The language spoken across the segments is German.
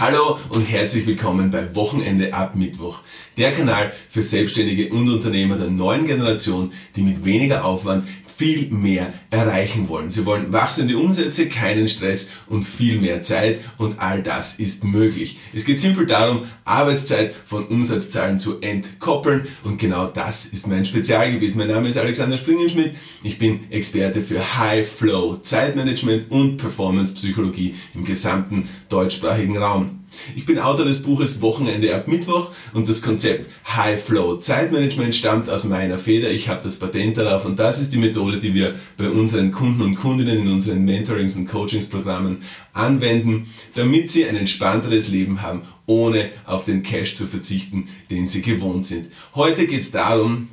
Hallo und herzlich willkommen bei Wochenende ab Mittwoch, der Kanal für Selbstständige und Unternehmer der neuen Generation, die mit weniger Aufwand viel mehr erreichen wollen. Sie wollen wachsende Umsätze, keinen Stress und viel mehr Zeit und all das ist möglich. Es geht simpel darum, Arbeitszeit von Umsatzzahlen zu entkoppeln und genau das ist mein Spezialgebiet. Mein Name ist Alexander Springenschmidt. Ich bin Experte für High Flow Zeitmanagement und Performance Psychologie im gesamten deutschsprachigen Raum. Ich bin Autor des Buches Wochenende ab Mittwoch und das Konzept High Flow Zeitmanagement stammt aus meiner Feder. Ich habe das Patent darauf und das ist die Methode, die wir bei unseren Kunden und Kundinnen in unseren Mentorings und Coachingsprogrammen anwenden, damit sie ein entspannteres Leben haben, ohne auf den Cash zu verzichten, den sie gewohnt sind. Heute geht es darum,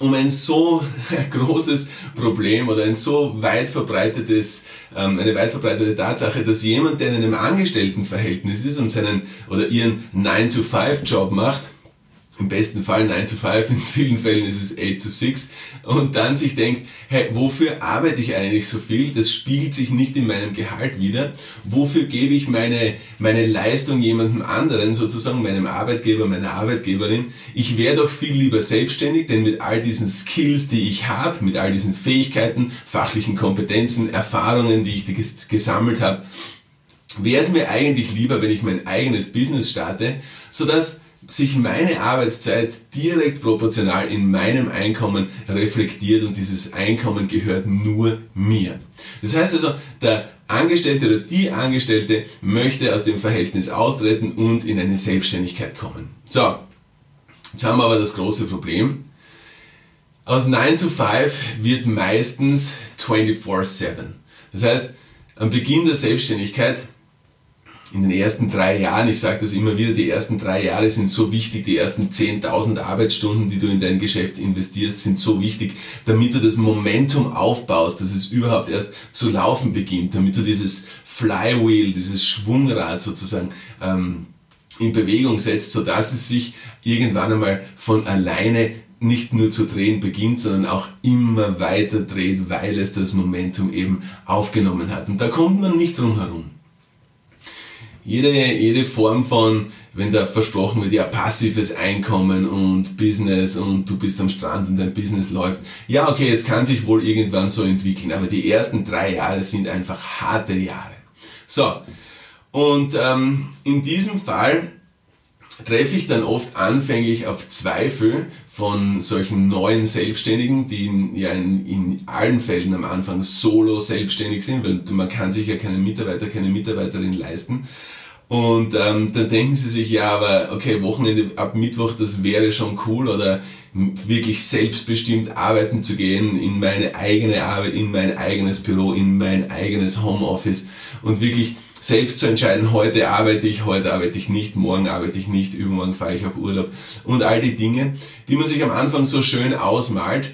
um ein so großes Problem oder ein so weit verbreitetes, ähm, eine weit verbreitete Tatsache, dass jemand, der in einem Angestelltenverhältnis ist und seinen oder ihren 9-to-5-Job macht, im besten Fall 9 to 5, in vielen Fällen ist es 8 to 6 und dann sich denkt, hey, wofür arbeite ich eigentlich so viel? Das spiegelt sich nicht in meinem Gehalt wieder. Wofür gebe ich meine, meine Leistung jemandem anderen, sozusagen meinem Arbeitgeber, meiner Arbeitgeberin? Ich wäre doch viel lieber selbstständig, denn mit all diesen Skills, die ich habe, mit all diesen Fähigkeiten, fachlichen Kompetenzen, Erfahrungen, die ich gesammelt habe, wäre es mir eigentlich lieber, wenn ich mein eigenes Business starte, sodass sich meine Arbeitszeit direkt proportional in meinem Einkommen reflektiert und dieses Einkommen gehört nur mir. Das heißt also, der Angestellte oder die Angestellte möchte aus dem Verhältnis austreten und in eine Selbstständigkeit kommen. So, jetzt haben wir aber das große Problem. Aus 9 to 5 wird meistens 24-7. Das heißt, am Beginn der Selbstständigkeit in den ersten drei Jahren, ich sage das immer wieder, die ersten drei Jahre sind so wichtig, die ersten 10.000 Arbeitsstunden, die du in dein Geschäft investierst, sind so wichtig, damit du das Momentum aufbaust, dass es überhaupt erst zu laufen beginnt, damit du dieses Flywheel, dieses Schwungrad sozusagen ähm, in Bewegung setzt, sodass es sich irgendwann einmal von alleine nicht nur zu drehen beginnt, sondern auch immer weiter dreht, weil es das Momentum eben aufgenommen hat. Und da kommt man nicht drum herum jede, jede Form von, wenn da versprochen wird, ja, passives Einkommen und Business und du bist am Strand und dein Business läuft. Ja, okay, es kann sich wohl irgendwann so entwickeln, aber die ersten drei Jahre sind einfach harte Jahre. So, und ähm, in diesem Fall treffe ich dann oft anfänglich auf Zweifel von solchen neuen Selbstständigen, die in, ja in, in allen Fällen am Anfang solo selbstständig sind, weil man kann sich ja keinen Mitarbeiter, keine Mitarbeiterin leisten. Und ähm, dann denken sie sich, ja, aber okay, Wochenende ab Mittwoch, das wäre schon cool oder wirklich selbstbestimmt arbeiten zu gehen in meine eigene Arbeit, in mein eigenes Büro, in mein eigenes Homeoffice und wirklich selbst zu entscheiden, heute arbeite ich, heute arbeite ich nicht, morgen arbeite ich nicht, übermorgen fahre ich auf Urlaub und all die Dinge, die man sich am Anfang so schön ausmalt,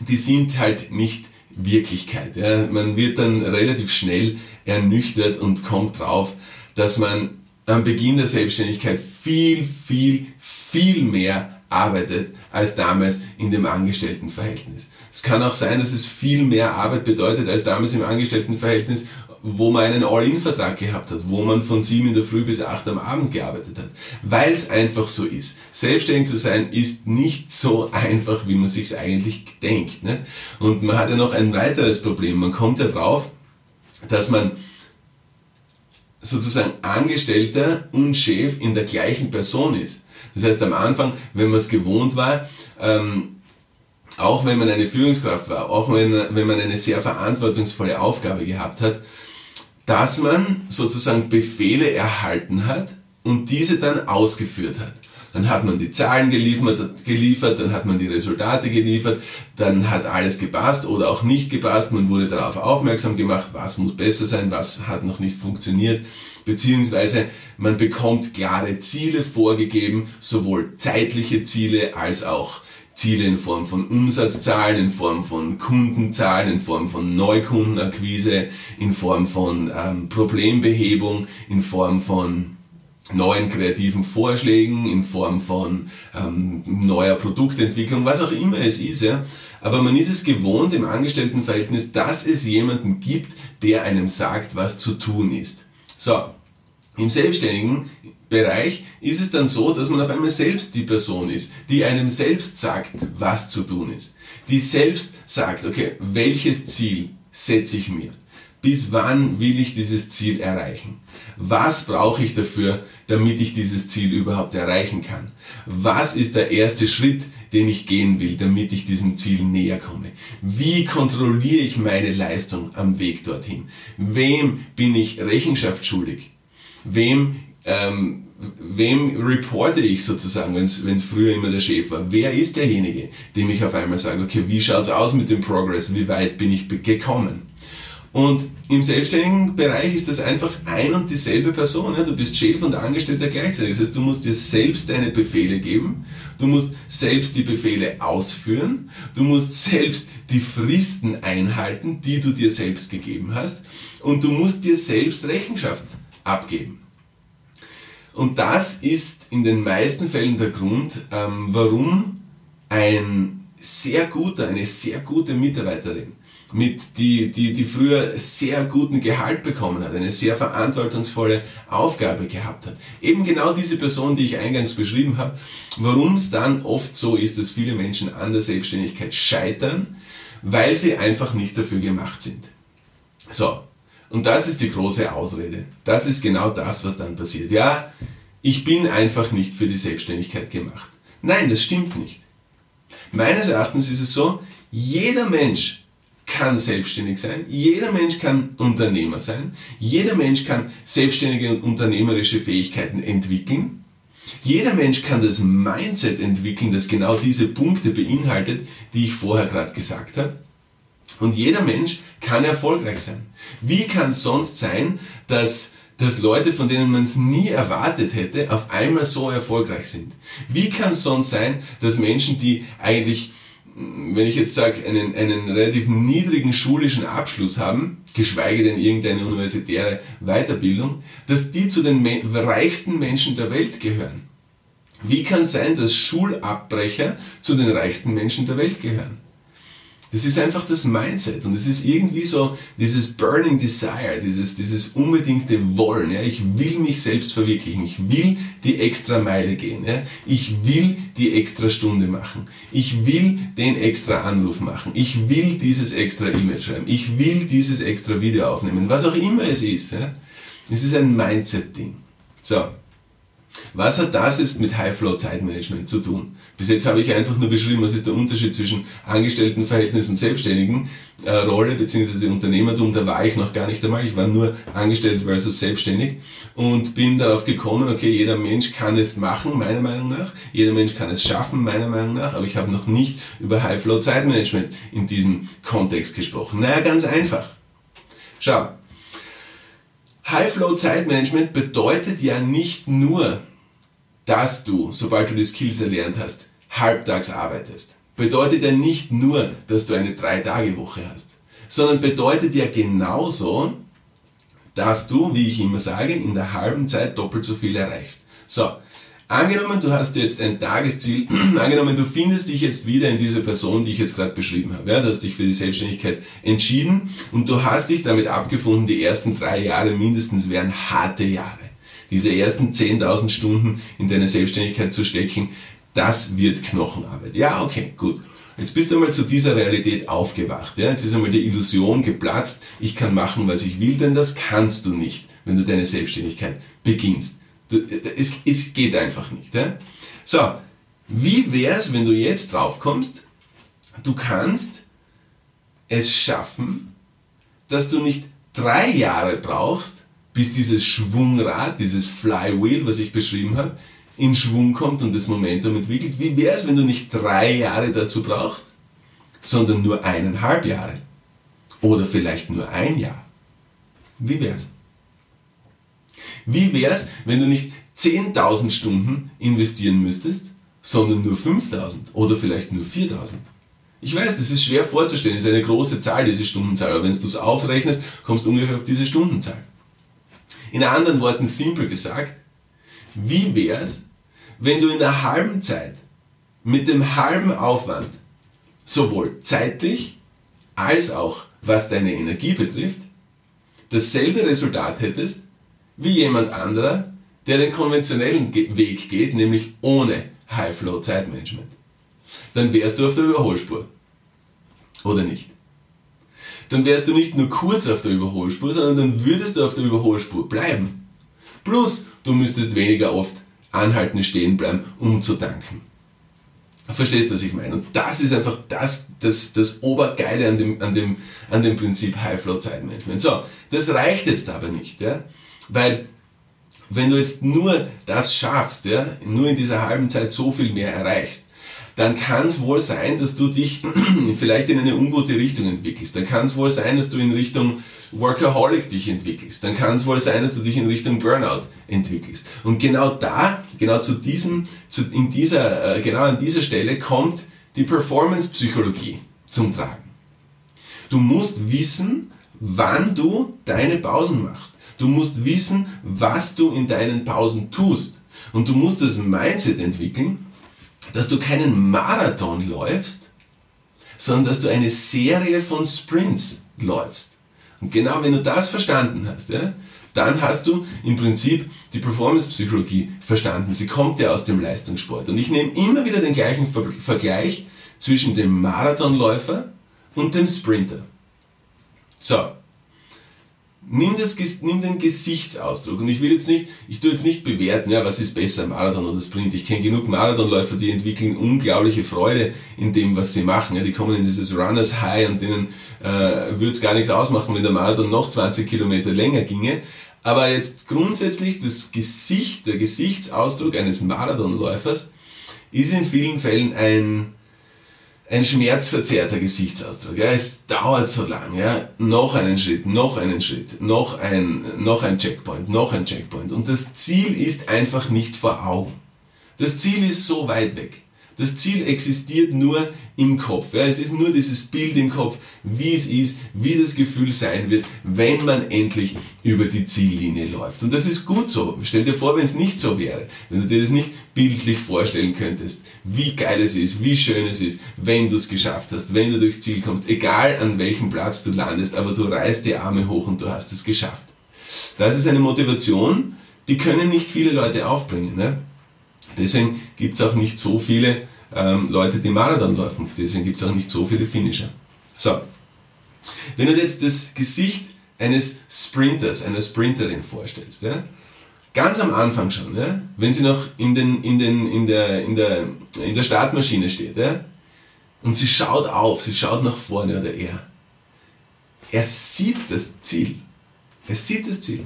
die sind halt nicht Wirklichkeit. Ja. Man wird dann relativ schnell ernüchtert und kommt drauf, dass man am Beginn der Selbstständigkeit viel, viel, viel mehr arbeitet als damals in dem Angestelltenverhältnis. Es kann auch sein, dass es viel mehr Arbeit bedeutet als damals im Angestelltenverhältnis wo man einen All-In-Vertrag gehabt hat, wo man von sieben in der Früh bis acht am Abend gearbeitet hat. Weil es einfach so ist. Selbstständig zu sein ist nicht so einfach, wie man sich eigentlich denkt. Nicht? Und man hat ja noch ein weiteres Problem. Man kommt ja drauf, dass man sozusagen Angestellter und Chef in der gleichen Person ist. Das heißt, am Anfang, wenn man es gewohnt war, ähm, auch wenn man eine Führungskraft war, auch wenn, wenn man eine sehr verantwortungsvolle Aufgabe gehabt hat, dass man sozusagen Befehle erhalten hat und diese dann ausgeführt hat. Dann hat man die Zahlen geliefert, geliefert, dann hat man die Resultate geliefert, dann hat alles gepasst oder auch nicht gepasst. Man wurde darauf aufmerksam gemacht, was muss besser sein, was hat noch nicht funktioniert, beziehungsweise man bekommt klare Ziele vorgegeben, sowohl zeitliche Ziele als auch Ziele in Form von Umsatzzahlen, in Form von Kundenzahlen, in Form von Neukundenakquise, in Form von ähm, Problembehebung, in Form von neuen kreativen Vorschlägen, in Form von ähm, neuer Produktentwicklung, was auch immer es ist. Ja. Aber man ist es gewohnt im Angestelltenverhältnis, dass es jemanden gibt, der einem sagt, was zu tun ist. So, Im selbstständigen Bereich ist es dann so, dass man auf einmal selbst die Person ist, die einem selbst sagt, was zu tun ist. Die selbst sagt, okay, welches Ziel setze ich mir? Bis wann will ich dieses Ziel erreichen? Was brauche ich dafür, damit ich dieses Ziel überhaupt erreichen kann? Was ist der erste Schritt, den ich gehen will, damit ich diesem Ziel näher komme? Wie kontrolliere ich meine Leistung am Weg dorthin? Wem bin ich Rechenschaft schuldig? Wem ähm, wem reporte ich sozusagen, wenn es früher immer der Chef war? Wer ist derjenige, dem ich auf einmal sage, okay, wie schaut es aus mit dem Progress? Wie weit bin ich gekommen? Und im selbstständigen Bereich ist das einfach ein und dieselbe Person. Ja? Du bist Chef und Angestellter gleichzeitig. Das heißt, du musst dir selbst deine Befehle geben, du musst selbst die Befehle ausführen, du musst selbst die Fristen einhalten, die du dir selbst gegeben hast und du musst dir selbst Rechenschaft abgeben. Und das ist in den meisten Fällen der Grund, ähm, warum ein sehr guter, eine sehr gute Mitarbeiterin, mit, die, die, die früher sehr guten Gehalt bekommen hat, eine sehr verantwortungsvolle Aufgabe gehabt hat. Eben genau diese Person, die ich eingangs beschrieben habe, warum es dann oft so ist, dass viele Menschen an der Selbstständigkeit scheitern, weil sie einfach nicht dafür gemacht sind. So, und das ist die große Ausrede. Das ist genau das, was dann passiert. Ja, ich bin einfach nicht für die Selbstständigkeit gemacht. Nein, das stimmt nicht. Meines Erachtens ist es so, jeder Mensch kann selbstständig sein, jeder Mensch kann Unternehmer sein, jeder Mensch kann selbstständige und unternehmerische Fähigkeiten entwickeln, jeder Mensch kann das Mindset entwickeln, das genau diese Punkte beinhaltet, die ich vorher gerade gesagt habe. Und jeder Mensch kann erfolgreich sein. Wie kann es sonst sein, dass, dass Leute, von denen man es nie erwartet hätte, auf einmal so erfolgreich sind? Wie kann es sonst sein, dass Menschen, die eigentlich, wenn ich jetzt sage, einen, einen relativ niedrigen schulischen Abschluss haben, geschweige denn irgendeine universitäre Weiterbildung, dass die zu den reichsten Menschen der Welt gehören? Wie kann es sein, dass Schulabbrecher zu den reichsten Menschen der Welt gehören? Das ist einfach das Mindset und es ist irgendwie so dieses Burning Desire, dieses, dieses unbedingte Wollen. Ja? Ich will mich selbst verwirklichen, ich will die extra Meile gehen, ja? ich will die extra Stunde machen, ich will den extra Anruf machen, ich will dieses extra E-Mail schreiben, ich will dieses extra Video aufnehmen, was auch immer es ist. Ja? Es ist ein Mindset-Ding. So, was hat das jetzt mit High-Flow-Zeitmanagement zu tun? Bis jetzt habe ich einfach nur beschrieben, was ist der Unterschied zwischen Angestelltenverhältnis und Selbstständigen äh, Rolle bzw. Unternehmertum. Da war ich noch gar nicht einmal. Ich war nur angestellt versus selbstständig und bin darauf gekommen, okay, jeder Mensch kann es machen, meiner Meinung nach. Jeder Mensch kann es schaffen, meiner Meinung nach. Aber ich habe noch nicht über High-Flow-Zeitmanagement in diesem Kontext gesprochen. Naja, ganz einfach. Schau, High-Flow-Zeitmanagement bedeutet ja nicht nur, dass du, sobald du die Skills erlernt hast, halbtags arbeitest. Bedeutet ja nicht nur, dass du eine Drei-Tage-Woche hast, sondern bedeutet ja genauso, dass du, wie ich immer sage, in der halben Zeit doppelt so viel erreichst. So, Angenommen, du hast jetzt ein Tagesziel, angenommen, du findest dich jetzt wieder in dieser Person, die ich jetzt gerade beschrieben habe. Ja, du hast dich für die Selbstständigkeit entschieden und du hast dich damit abgefunden, die ersten drei Jahre mindestens wären harte Jahre. Diese ersten 10.000 Stunden in deine Selbstständigkeit zu stecken, das wird Knochenarbeit. Ja, okay, gut. Jetzt bist du einmal zu dieser Realität aufgewacht. Ja? Jetzt ist einmal die Illusion geplatzt, ich kann machen, was ich will, denn das kannst du nicht, wenn du deine Selbstständigkeit beginnst. Es, es geht einfach nicht. Ja? So, wie wäre es, wenn du jetzt drauf kommst, du kannst es schaffen, dass du nicht drei Jahre brauchst, bis dieses Schwungrad, dieses Flywheel, was ich beschrieben habe, in Schwung kommt und das Momentum entwickelt. Wie wäre es, wenn du nicht drei Jahre dazu brauchst, sondern nur eineinhalb Jahre? Oder vielleicht nur ein Jahr? Wie wäre es? Wie wäre es, wenn du nicht 10.000 Stunden investieren müsstest, sondern nur 5.000 oder vielleicht nur 4.000? Ich weiß, das ist schwer vorzustellen, das ist eine große Zahl, diese Stundenzahl, aber wenn du es aufrechnest, kommst du ungefähr auf diese Stundenzahl. In anderen Worten simpel gesagt, wie wäre es, wenn du in der halben Zeit mit dem halben Aufwand sowohl zeitlich als auch was deine Energie betrifft, dasselbe Resultat hättest, wie jemand anderer, der den konventionellen Weg geht, nämlich ohne High-Flow-Zeitmanagement. Dann wärst du auf der Überholspur. Oder nicht? Dann wärst du nicht nur kurz auf der Überholspur, sondern dann würdest du auf der Überholspur bleiben. Plus, du müsstest weniger oft anhalten, stehen bleiben, um zu tanken. Verstehst du, was ich meine? Und das ist einfach das, das, das Obergeile an dem, an, dem, an dem Prinzip High-Flow-Zeitmanagement. So, das reicht jetzt aber nicht, ja? Weil wenn du jetzt nur das schaffst, ja, nur in dieser halben Zeit so viel mehr erreichst, dann kann es wohl sein, dass du dich vielleicht in eine ungute Richtung entwickelst. Dann kann es wohl sein, dass du in Richtung Workaholic dich entwickelst. Dann kann es wohl sein, dass du dich in Richtung Burnout entwickelst. Und genau da, genau zu diesem, zu, in dieser, äh, genau an dieser Stelle kommt die Performance-Psychologie zum Tragen. Du musst wissen, wann du deine Pausen machst. Du musst wissen, was du in deinen Pausen tust. Und du musst das Mindset entwickeln, dass du keinen Marathon läufst, sondern dass du eine Serie von Sprints läufst. Und genau wenn du das verstanden hast, ja, dann hast du im Prinzip die Performance-Psychologie verstanden. Sie kommt ja aus dem Leistungssport. Und ich nehme immer wieder den gleichen Vergleich zwischen dem Marathonläufer und dem Sprinter. So, nimm, das, nimm den Gesichtsausdruck. Und ich will jetzt nicht, ich tue jetzt nicht bewerten, ja, was ist besser, Marathon oder Sprint. Ich kenne genug Marathonläufer, die entwickeln unglaubliche Freude in dem, was sie machen. Ja, die kommen in dieses Runners High und denen äh, würde es gar nichts ausmachen, wenn der Marathon noch 20 Kilometer länger ginge. Aber jetzt grundsätzlich das Gesicht, der Gesichtsausdruck eines Marathonläufers ist in vielen Fällen ein ein schmerzverzerrter Gesichtsausdruck. Ja, es dauert so lang. Ja, noch einen Schritt, noch einen Schritt, noch ein, noch ein Checkpoint, noch ein Checkpoint. Und das Ziel ist einfach nicht vor Augen. Das Ziel ist so weit weg. Das Ziel existiert nur im Kopf. Ja, es ist nur dieses Bild im Kopf, wie es ist, wie das Gefühl sein wird, wenn man endlich über die Ziellinie läuft. Und das ist gut so. Stell dir vor, wenn es nicht so wäre, wenn du dir das nicht bildlich vorstellen könntest, wie geil es ist, wie schön es ist, wenn du es geschafft hast, wenn du durchs Ziel kommst, egal an welchem Platz du landest, aber du reißt die Arme hoch und du hast es geschafft. Das ist eine Motivation, die können nicht viele Leute aufbringen. Ne? Deswegen gibt es auch nicht so viele ähm, Leute, die Marathon laufen. Deswegen gibt es auch nicht so viele Finisher. So, wenn du dir jetzt das Gesicht eines Sprinters, einer Sprinterin vorstellst, ja, ganz am Anfang schon, ja, wenn sie noch in, den, in, den, in, der, in, der, in der Startmaschine steht, ja, und sie schaut auf, sie schaut nach vorne oder er, er sieht das Ziel. Er sieht das Ziel.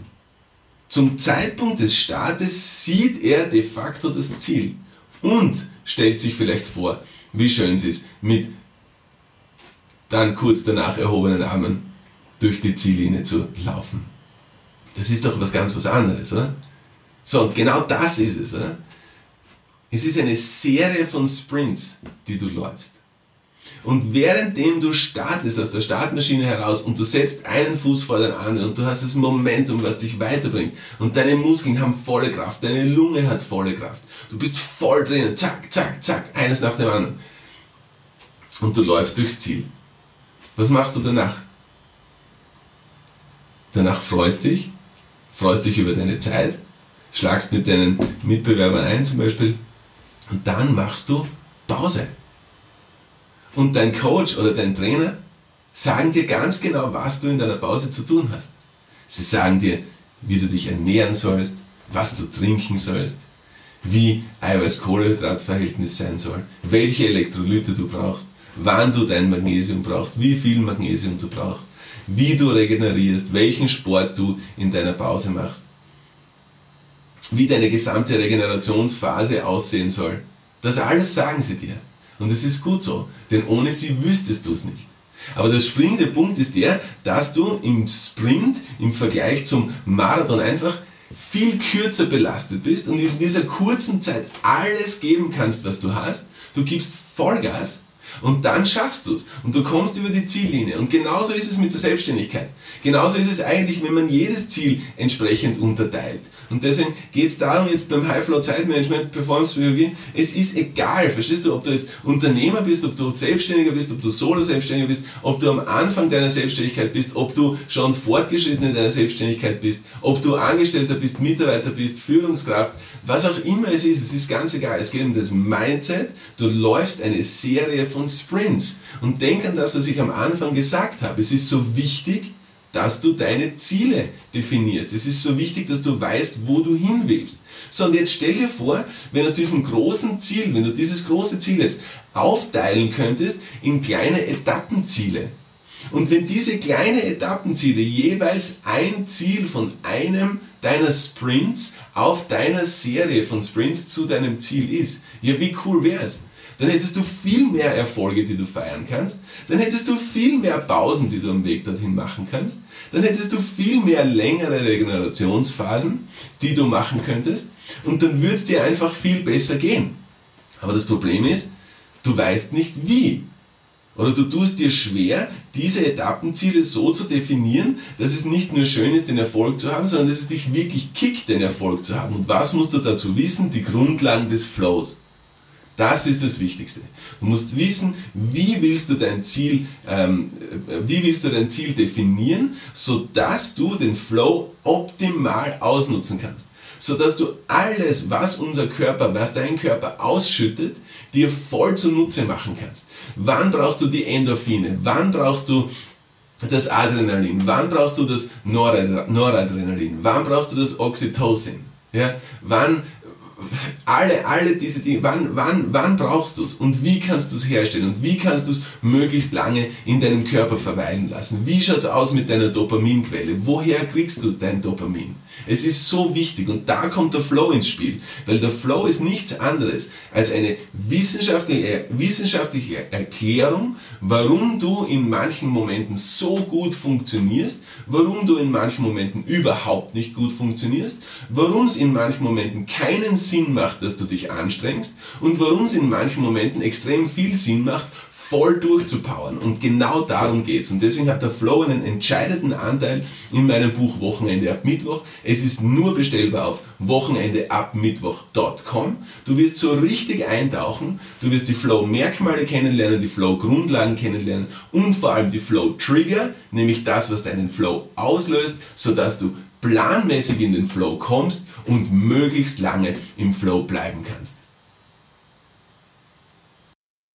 Zum Zeitpunkt des Startes sieht er de facto das Ziel und stellt sich vielleicht vor, wie schön es ist, mit dann kurz danach erhobenen Armen durch die Ziellinie zu laufen. Das ist doch was ganz was anderes, oder? So, und genau das ist es, oder? Es ist eine Serie von Sprints, die du läufst. Und währenddem du startest aus der Startmaschine heraus und du setzt einen Fuß vor den anderen und du hast das Momentum, was dich weiterbringt und deine Muskeln haben volle Kraft, deine Lunge hat volle Kraft, du bist voll drinnen, zack, zack, zack, eines nach dem anderen. Und du läufst durchs Ziel. Was machst du danach? Danach freust dich, freust dich über deine Zeit, schlagst mit deinen Mitbewerbern ein zum Beispiel und dann machst du Pause und dein Coach oder dein Trainer sagen dir ganz genau, was du in deiner Pause zu tun hast. Sie sagen dir, wie du dich ernähren sollst, was du trinken sollst, wie Eiweiß-Kohlenhydrat-Verhältnis sein soll, welche Elektrolyte du brauchst, wann du dein Magnesium brauchst, wie viel Magnesium du brauchst, wie du regenerierst, welchen Sport du in deiner Pause machst, wie deine gesamte Regenerationsphase aussehen soll. Das alles sagen sie dir. Und es ist gut so, denn ohne sie wüsstest du es nicht. Aber der springende Punkt ist der, dass du im Sprint im Vergleich zum Marathon einfach viel kürzer belastet bist und in dieser kurzen Zeit alles geben kannst, was du hast. Du gibst Vollgas Und dann schaffst du es. Und du kommst über die Ziellinie. Und genauso ist es mit der Selbstständigkeit. Genauso ist es eigentlich, wenn man jedes Ziel entsprechend unterteilt. Und deswegen geht es darum, jetzt beim High Flow Zeitmanagement, Performance Psychologie, es ist egal, verstehst du, ob du jetzt Unternehmer bist, ob du Selbstständiger bist, ob du Solo-Selbstständiger bist, ob du am Anfang deiner Selbstständigkeit bist, ob du schon fortgeschritten in deiner Selbstständigkeit bist, ob du Angestellter bist, Mitarbeiter bist, Führungskraft, was auch immer es ist, es ist ganz egal. Es geht um das Mindset. Du läufst eine Serie von Sprints. Und denk an das, was ich am Anfang gesagt habe. Es ist so wichtig, dass du deine Ziele definierst. Es ist so wichtig, dass du weißt, wo du hin willst. So, und jetzt stell dir vor, wenn aus diesem großen Ziel, wenn du dieses große Ziel jetzt aufteilen könntest in kleine Etappenziele. Und wenn diese kleinen Etappenziele jeweils ein Ziel von einem deiner Sprints auf deiner Serie von Sprints zu deinem Ziel ist, ja, wie cool wäre es? Dann hättest du viel mehr Erfolge, die du feiern kannst, dann hättest du viel mehr Pausen, die du am Weg dorthin machen kannst, dann hättest du viel mehr längere Regenerationsphasen, die du machen könntest und dann würde es dir einfach viel besser gehen. Aber das Problem ist, du weißt nicht wie. Oder du tust dir schwer, diese Etappenziele so zu definieren, dass es nicht nur schön ist, den Erfolg zu haben, sondern dass es dich wirklich kickt, den Erfolg zu haben. Und was musst du dazu wissen? Die Grundlagen des Flows. Das ist das Wichtigste. Du musst wissen, wie willst du dein Ziel, ähm, wie willst du dein Ziel definieren, sodass du den Flow optimal ausnutzen kannst. Sodass du alles, was unser Körper, was dein Körper ausschüttet, dir voll zunutze machen kannst. Wann brauchst du die Endorphine? Wann brauchst du das Adrenalin? Wann brauchst du das Noradrenalin? Wann brauchst du das Oxytocin? Ja? Wann alle, alle diese Dinge, wann, wann, wann brauchst du es und wie kannst du es herstellen und wie kannst du es möglichst lange in deinem Körper verweilen lassen? Wie schaut es aus mit deiner Dopaminquelle? Woher kriegst du dein Dopamin? Es ist so wichtig und da kommt der Flow ins Spiel, weil der Flow ist nichts anderes als eine wissenschaftliche, wissenschaftliche Erklärung, warum du in manchen Momenten so gut funktionierst, warum du in manchen Momenten überhaupt nicht gut funktionierst, warum es in manchen Momenten keinen Sinn Sinn macht, dass du dich anstrengst und warum es in manchen Momenten extrem viel Sinn macht, voll durchzupowern. Und genau darum geht es. Und deswegen hat der Flow einen entscheidenden Anteil in meinem Buch Wochenende ab Mittwoch. Es ist nur bestellbar auf wochenendeabmittwoch.com. Du wirst so richtig eintauchen. Du wirst die Flow-Merkmale kennenlernen, die Flow-Grundlagen kennenlernen und vor allem die Flow-Trigger, nämlich das, was deinen Flow auslöst, sodass du planmäßig in den Flow kommst und möglichst lange im Flow bleiben kannst.